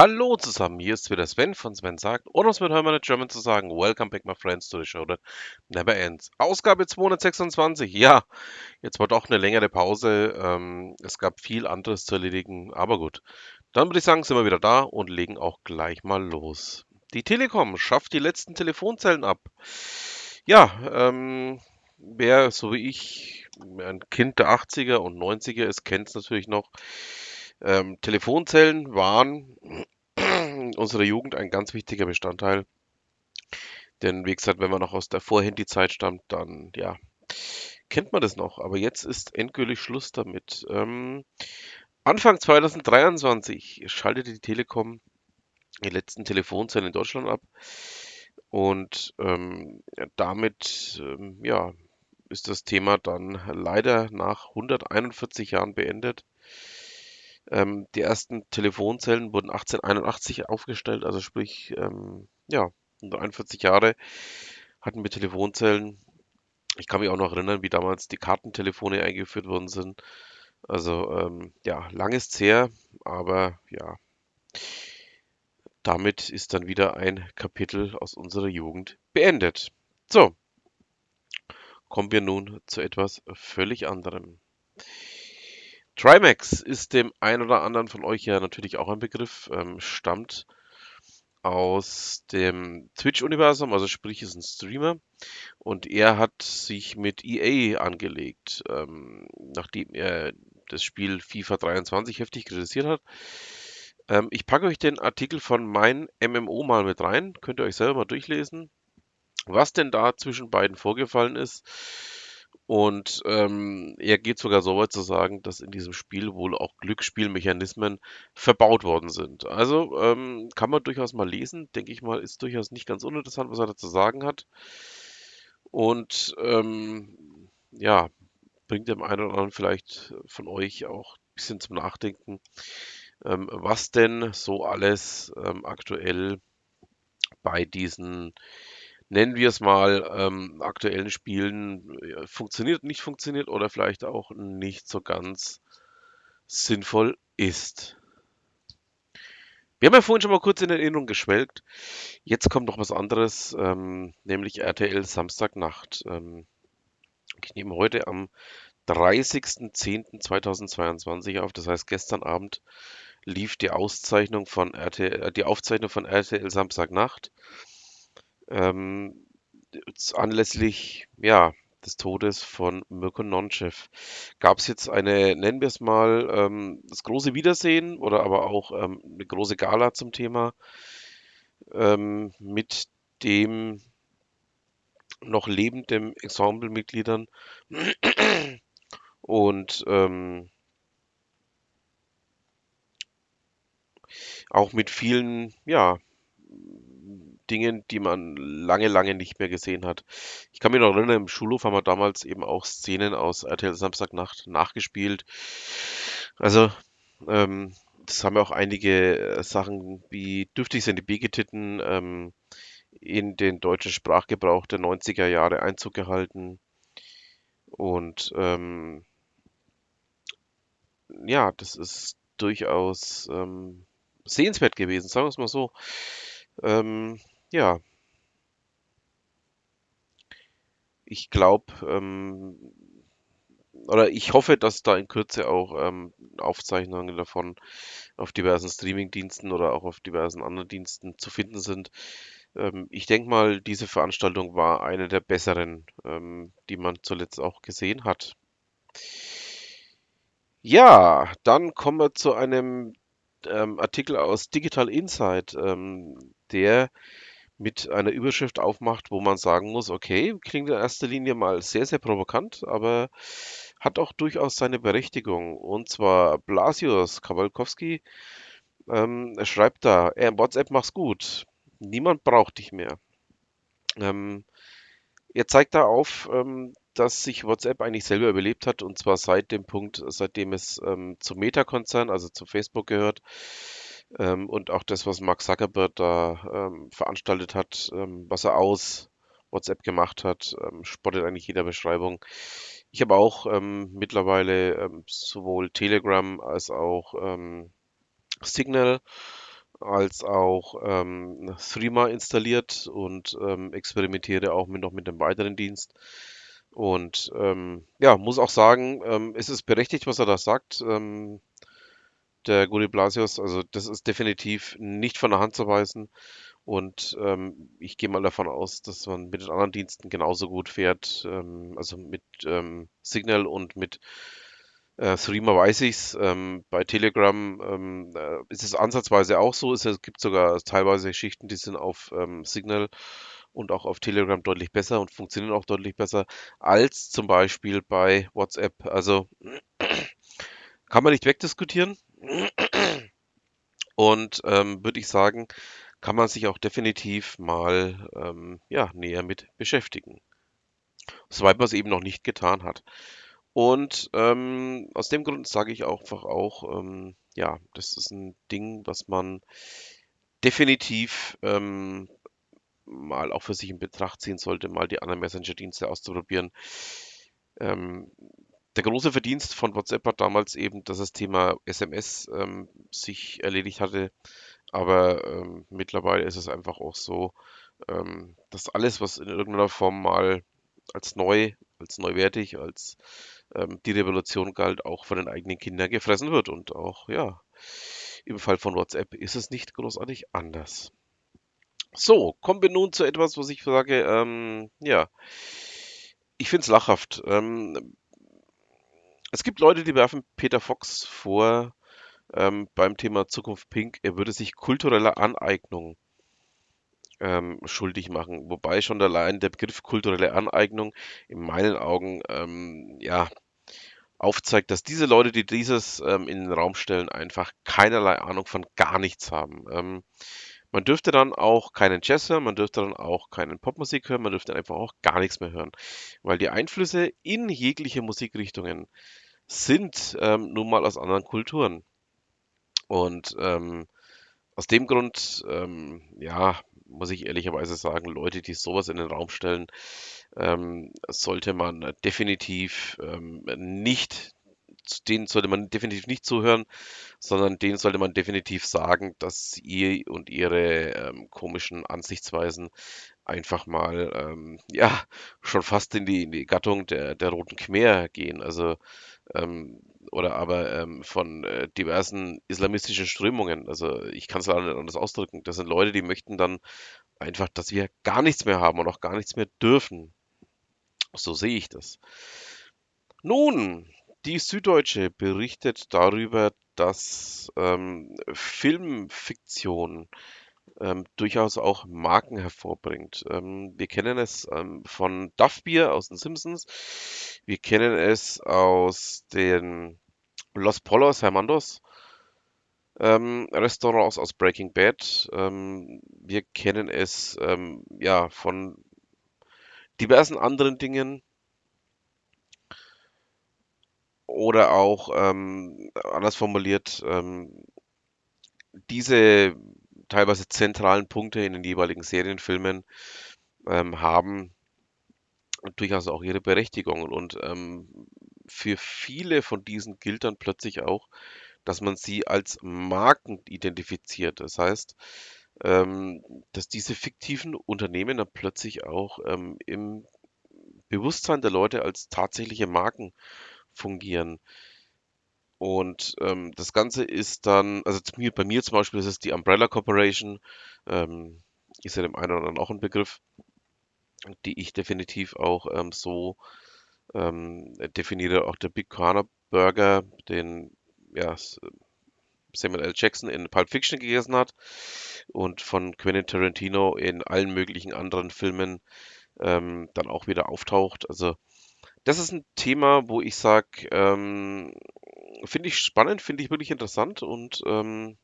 Hallo zusammen, hier ist wieder Sven von Sven sagt, oder um es mit Hermann German zu sagen, Welcome back my friends to the show that never ends. Ausgabe 226, ja, jetzt war doch eine längere Pause, ähm, es gab viel anderes zu erledigen, aber gut. Dann würde ich sagen, sind wir wieder da und legen auch gleich mal los. Die Telekom schafft die letzten Telefonzellen ab. Ja, ähm, wer so wie ich ein Kind der 80er und 90er ist, kennt es natürlich noch. Ähm, Telefonzellen waren unserer Jugend ein ganz wichtiger Bestandteil. Denn wie gesagt, wenn man noch aus der Vorhandy-Zeit stammt, dann ja, kennt man das noch. Aber jetzt ist endgültig Schluss damit. Ähm, Anfang 2023 schaltete die Telekom die letzten Telefonzellen in Deutschland ab. Und ähm, damit ähm, ja, ist das Thema dann leider nach 141 Jahren beendet. Ähm, die ersten Telefonzellen wurden 1881 aufgestellt, also sprich, ähm, ja, 141 Jahre hatten wir Telefonzellen. Ich kann mich auch noch erinnern, wie damals die Kartentelefone eingeführt worden sind. Also ähm, ja, lang ist's her, aber ja, damit ist dann wieder ein Kapitel aus unserer Jugend beendet. So, kommen wir nun zu etwas völlig anderem. Trimax ist dem einen oder anderen von euch ja natürlich auch ein Begriff, ähm, stammt aus dem Twitch-Universum, also sprich ist ein Streamer und er hat sich mit EA angelegt, ähm, nachdem er das Spiel FIFA 23 heftig kritisiert hat. Ähm, ich packe euch den Artikel von mein MMO mal mit rein, könnt ihr euch selber mal durchlesen, was denn da zwischen beiden vorgefallen ist und ähm, er geht sogar so weit zu sagen, dass in diesem Spiel wohl auch Glücksspielmechanismen verbaut worden sind. Also ähm, kann man durchaus mal lesen, denke ich mal, ist durchaus nicht ganz uninteressant, was er da zu sagen hat. Und ähm, ja, bringt dem einen oder anderen vielleicht von euch auch ein bisschen zum Nachdenken, ähm, was denn so alles ähm, aktuell bei diesen nennen wir es mal, ähm, aktuellen Spielen äh, funktioniert, nicht funktioniert oder vielleicht auch nicht so ganz sinnvoll ist. Wir haben ja vorhin schon mal kurz in Erinnerung geschwelgt. Jetzt kommt noch was anderes, ähm, nämlich RTL Samstagnacht. Ähm, ich nehme heute am 30.10.2022 auf, das heißt gestern Abend lief die Auszeichnung von RTL, äh, die Aufzeichnung von RTL Samstagnacht. Ähm, anlässlich, ja, des Todes von Mirko Nonchev. Gab es jetzt eine, nennen wir es mal, ähm, das große Wiedersehen oder aber auch ähm, eine große Gala zum Thema ähm, mit dem noch lebenden Ensemblemitgliedern? Und ähm, auch mit vielen, ja, Dingen, die man lange, lange nicht mehr gesehen hat. Ich kann mich noch erinnern, im Schulhof haben wir damals eben auch Szenen aus RTL Samstagnacht nachgespielt. Also, ähm, das haben ja auch einige äh, Sachen wie Dürftig sind die Begetitten ähm, in den deutschen Sprachgebrauch der 90er Jahre Einzug gehalten. Und ähm, ja, das ist durchaus ähm, sehenswert gewesen, sagen wir es mal so. Ähm, ja. Ich glaube, ähm, oder ich hoffe, dass da in Kürze auch ähm, Aufzeichnungen davon auf diversen Streamingdiensten oder auch auf diversen anderen Diensten zu finden sind. Ähm, ich denke mal, diese Veranstaltung war eine der besseren, ähm, die man zuletzt auch gesehen hat. Ja, dann kommen wir zu einem ähm, Artikel aus Digital Insight, ähm, der mit einer Überschrift aufmacht, wo man sagen muss, okay, klingt in erster Linie mal sehr, sehr provokant, aber hat auch durchaus seine Berechtigung. Und zwar Blasius Kawalkowski ähm, schreibt da, äh, WhatsApp mach's gut, niemand braucht dich mehr. Ähm, er zeigt da auf, ähm, dass sich WhatsApp eigentlich selber überlebt hat und zwar seit dem Punkt, seitdem es ähm, zum Meta-Konzern, also zu Facebook gehört, ähm, und auch das, was Mark Zuckerberg da ähm, veranstaltet hat, ähm, was er aus WhatsApp gemacht hat, ähm, spottet eigentlich jeder Beschreibung. Ich habe auch ähm, mittlerweile ähm, sowohl Telegram als auch Signal als auch ähm, Threema installiert und experimentiere auch mit, noch mit einem weiteren Dienst. Und ja, muss auch sagen, ähm, es ist berechtigt, was er da sagt. Der Guri Blasius, also das ist definitiv nicht von der Hand zu weisen. Und ähm, ich gehe mal davon aus, dass man mit den anderen Diensten genauso gut fährt. Ähm, also mit ähm, Signal und mit äh, Threema weiß ich's. Ähm, bei Telegram ähm, äh, ist es ansatzweise auch so. Es gibt sogar teilweise Schichten, die sind auf ähm, Signal und auch auf Telegram deutlich besser und funktionieren auch deutlich besser als zum Beispiel bei WhatsApp. Also kann man nicht wegdiskutieren. Und ähm, würde ich sagen, kann man sich auch definitiv mal ähm, ja, näher mit beschäftigen. Soweit man es eben noch nicht getan hat. Und ähm, aus dem Grund sage ich auch einfach auch, ähm, ja, das ist ein Ding, was man definitiv ähm, mal auch für sich in Betracht ziehen sollte, mal die anderen Messenger-Dienste auszuprobieren. Ähm, der große Verdienst von WhatsApp war damals eben, dass das Thema SMS ähm, sich erledigt hatte. Aber ähm, mittlerweile ist es einfach auch so, ähm, dass alles, was in irgendeiner Form mal als neu, als neuwertig, als ähm, die Revolution galt, auch von den eigenen Kindern gefressen wird. Und auch, ja, im Fall von WhatsApp ist es nicht großartig anders. So, kommen wir nun zu etwas, was ich sage, ähm, ja, ich finde es lachhaft. Ähm, es gibt Leute, die werfen Peter Fox vor, ähm, beim Thema Zukunft Pink, er würde sich kultureller Aneignung ähm, schuldig machen. Wobei schon allein der Begriff kulturelle Aneignung in meinen Augen ähm, ja aufzeigt, dass diese Leute, die dieses ähm, in den Raum stellen, einfach keinerlei Ahnung von gar nichts haben. Man dürfte dann auch keinen Jazz hören, man dürfte dann auch keinen Popmusik hören, man dürfte einfach auch gar nichts mehr hören. Weil die Einflüsse in jegliche Musikrichtungen sind ähm, nun mal aus anderen Kulturen. Und ähm, aus dem Grund, ähm, ja, muss ich ehrlicherweise sagen, Leute, die sowas in den Raum stellen, ähm, sollte man definitiv ähm, nicht, denen sollte man definitiv nicht zuhören, sondern denen sollte man definitiv sagen, dass ihr und ihre ähm, komischen Ansichtsweisen einfach mal, ähm, ja, schon fast in die, in die Gattung der, der Roten Khmer gehen. Also, ähm, oder aber ähm, von äh, diversen islamistischen Strömungen. Also ich kann es leider nicht anders ausdrücken. Das sind Leute, die möchten dann einfach, dass wir gar nichts mehr haben und auch gar nichts mehr dürfen. So sehe ich das. Nun, die Süddeutsche berichtet darüber, dass ähm, Filmfiktion ähm, durchaus auch Marken hervorbringt. Ähm, wir kennen es ähm, von Duff Beer aus den Simpsons. Wir kennen es aus den Los Polos Hermandos ähm, Restaurants aus Breaking Bad. Ähm, wir kennen es ja von diversen anderen Dingen. Oder auch ähm, anders formuliert, ähm, diese teilweise zentralen Punkte in den jeweiligen Serienfilmen ähm, haben durchaus auch ihre Berechtigung. Und ähm, für viele von diesen gilt dann plötzlich auch, dass man sie als Marken identifiziert. Das heißt, ähm, dass diese fiktiven Unternehmen dann plötzlich auch ähm, im Bewusstsein der Leute als tatsächliche Marken fungieren. Und ähm, das Ganze ist dann, also mir, bei mir zum Beispiel ist es die Umbrella Corporation, ähm, ist ja dem einen oder anderen auch ein Begriff, die ich definitiv auch ähm, so ähm, definiere. Auch der Big Corner Burger, den ja, Samuel L. Jackson in Pulp Fiction gegessen hat und von Quentin Tarantino in allen möglichen anderen Filmen ähm, dann auch wieder auftaucht. Also das ist ein Thema, wo ich sage, ähm, finde ich spannend, finde ich wirklich interessant und ähm,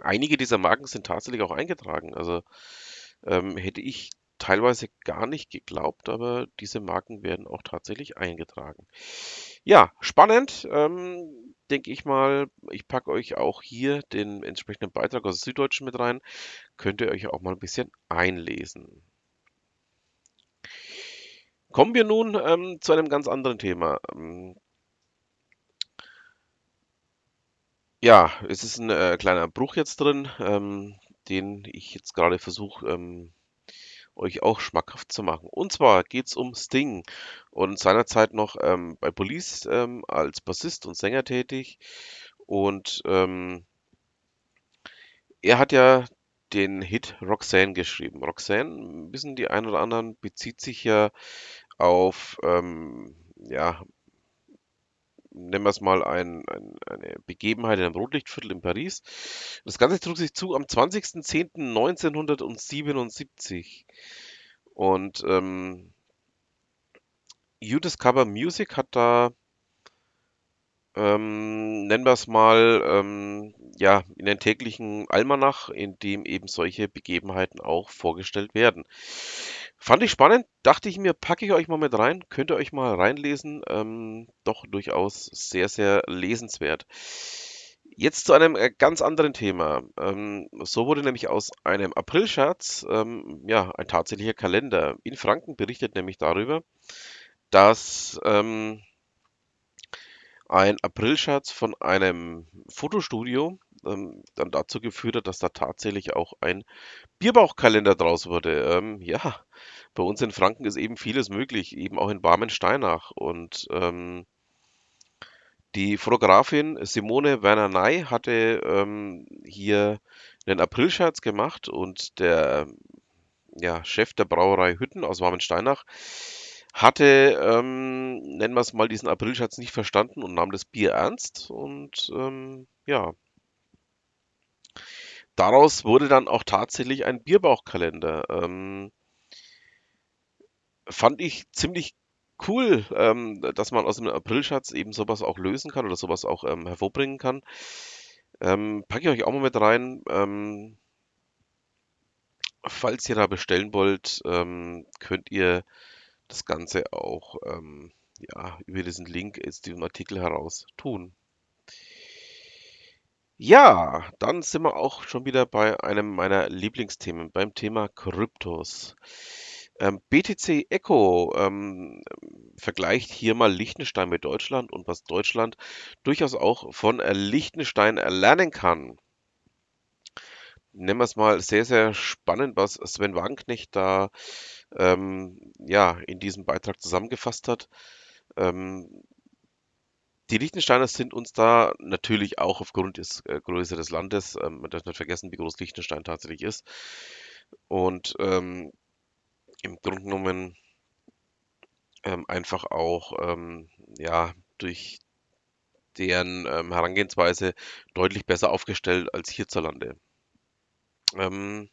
einige dieser Marken sind tatsächlich auch eingetragen. Also ähm, hätte ich teilweise gar nicht geglaubt, aber diese Marken werden auch tatsächlich eingetragen. Ja, spannend, ähm, denke ich mal. Ich packe euch auch hier den entsprechenden Beitrag aus Süddeutschen mit rein. Könnt ihr euch auch mal ein bisschen einlesen. Kommen wir nun ähm, zu einem ganz anderen Thema. Ähm, Ja, es ist ein äh, kleiner Bruch jetzt drin, ähm, den ich jetzt gerade versuche, ähm, euch auch schmackhaft zu machen. Und zwar geht's um Sting und seinerzeit noch ähm, bei Police ähm, als Bassist und Sänger tätig. Und ähm, er hat ja den Hit Roxanne geschrieben. Roxanne, wissen die einen oder anderen, bezieht sich ja auf ähm, ja, nennen wir es mal, ein, ein, eine Begebenheit in einem Rotlichtviertel in Paris. Das Ganze trug sich zu am 20.10.1977. Und ähm, You Discover Music hat da, ähm, nennen wir es mal, ähm, ja, in den täglichen Almanach, in dem eben solche Begebenheiten auch vorgestellt werden. Fand ich spannend, dachte ich mir, packe ich euch mal mit rein, könnt ihr euch mal reinlesen, ähm, doch durchaus sehr, sehr lesenswert. Jetzt zu einem äh, ganz anderen Thema. Ähm, so wurde nämlich aus einem Aprilscherz ähm, ja ein tatsächlicher Kalender. In Franken berichtet nämlich darüber, dass ähm, ein Aprilscherz von einem Fotostudio ähm, dann dazu geführt hat, dass da tatsächlich auch ein Bierbauchkalender draus wurde. Ähm, ja, bei uns in Franken ist eben vieles möglich, eben auch in Barmensteinach. Und ähm, die Fotografin Simone Werner-Ney hatte ähm, hier einen Aprilscherz gemacht und der ja, Chef der Brauerei Hütten aus Warmensteinach hatte, ähm, nennen wir es mal, diesen Aprilscherz nicht verstanden und nahm das Bier ernst. Und ähm, ja, daraus wurde dann auch tatsächlich ein Bierbauchkalender. Ähm, fand ich ziemlich cool, ähm, dass man aus einem Aprilscherz eben sowas auch lösen kann oder sowas auch ähm, hervorbringen kann. Ähm, packe ich euch auch mal mit rein. Ähm, falls ihr da bestellen wollt, ähm, könnt ihr das Ganze auch ähm, ja, über diesen Link aus diesem Artikel heraus tun. Ja, dann sind wir auch schon wieder bei einem meiner Lieblingsthemen, beim Thema Kryptos. Ähm, BTC Echo ähm, vergleicht hier mal Liechtenstein mit Deutschland und was Deutschland durchaus auch von Liechtenstein lernen kann. Nennen wir es mal sehr, sehr spannend, was Sven Wagenknecht da ähm, ja, in diesem Beitrag zusammengefasst hat. Ähm, die Liechtensteiner sind uns da natürlich auch aufgrund des äh, Größe des Landes, ähm, man darf nicht vergessen, wie groß Liechtenstein tatsächlich ist. Und ähm, im Grunde genommen ähm, einfach auch ähm, ja, durch deren ähm, Herangehensweise deutlich besser aufgestellt als hierzulande. Ähm,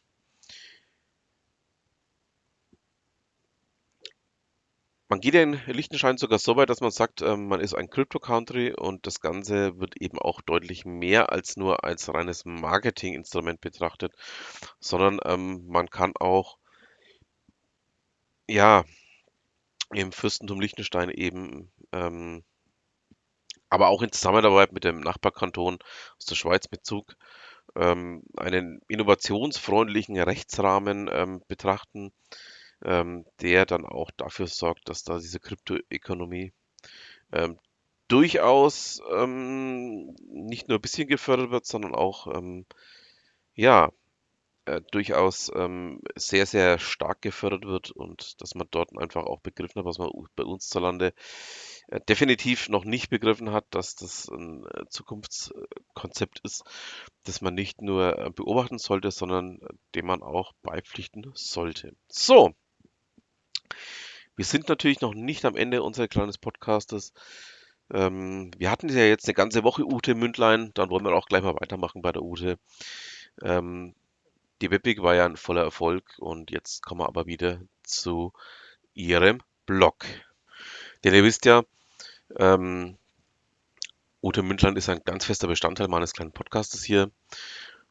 Man geht ja in Liechtenstein sogar so weit, dass man sagt, ähm, man ist ein Crypto-Country und das Ganze wird eben auch deutlich mehr als nur als reines Marketinginstrument betrachtet, sondern ähm, man kann auch, ja, im Fürstentum Liechtenstein eben, ähm, aber auch in Zusammenarbeit mit dem Nachbarkanton aus der Schweiz mit Zug, ähm, einen innovationsfreundlichen Rechtsrahmen ähm, betrachten, ähm, der dann auch dafür sorgt, dass da diese Kryptoökonomie ähm, durchaus ähm, nicht nur ein bisschen gefördert wird, sondern auch ja äh, durchaus ähm, sehr, sehr stark gefördert wird und dass man dort einfach auch begriffen hat, was man bei uns zulande äh, definitiv noch nicht begriffen hat, dass das ein äh, Zukunftskonzept ist, das man nicht nur äh, beobachten sollte, sondern dem man auch beipflichten sollte. So, wir sind natürlich noch nicht am Ende unseres kleinen Podcastes. Ähm, wir hatten ja jetzt eine ganze Woche Ute Mündlein, dann wollen wir auch gleich mal weitermachen bei der Ute. Ähm, die Webweg war ja ein voller Erfolg und jetzt kommen wir aber wieder zu ihrem Blog. Denn ihr wisst ja, ähm, Ute Mündlein ist ein ganz fester Bestandteil meines kleinen Podcastes hier.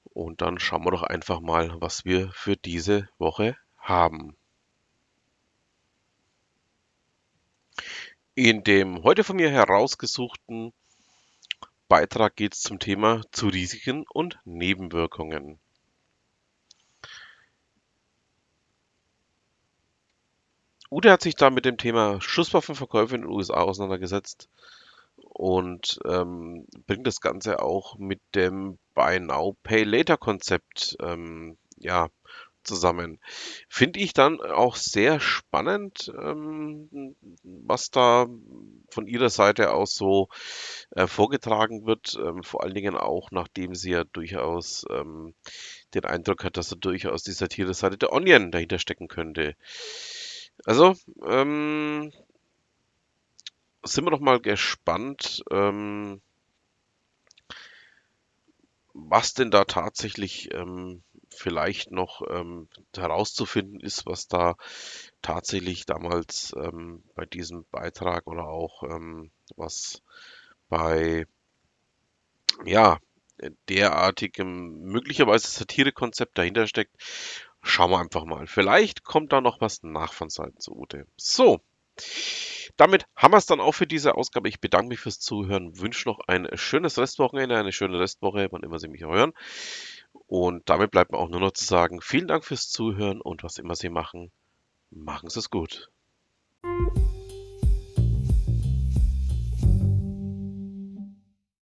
Und dann schauen wir doch einfach mal, was wir für diese Woche haben. In dem heute von mir herausgesuchten Beitrag geht es zum Thema zu Risiken und Nebenwirkungen. Ute hat sich da mit dem Thema Schusswaffenverkäufe in den USA auseinandergesetzt und ähm, bringt das Ganze auch mit dem Buy Now Pay Later Konzept ähm, ja, zusammen. Finde ich dann auch sehr spannend, ähm, was da von Ihrer Seite aus so äh, vorgetragen wird, ähm, vor allen Dingen auch, nachdem sie ja durchaus ähm, den Eindruck hat, dass da durchaus die Satire-Seite der Onion dahinter stecken könnte. Also, ähm, sind wir doch mal gespannt, ähm, was denn da tatsächlich ähm, vielleicht noch ähm, herauszufinden ist, was da tatsächlich damals ähm, bei diesem Beitrag oder auch ähm, was bei ja derartigem möglicherweise Satirekonzept dahinter steckt. Schauen wir einfach mal. Vielleicht kommt da noch was nach von Seiten zu Ute. So. Damit haben wir es dann auch für diese Ausgabe. Ich bedanke mich fürs Zuhören, wünsche noch ein schönes Restwochenende, eine schöne Restwoche, wann immer Sie mich hören. Und damit bleibt mir auch nur noch zu sagen, vielen Dank fürs Zuhören und was immer Sie machen, machen Sie es gut.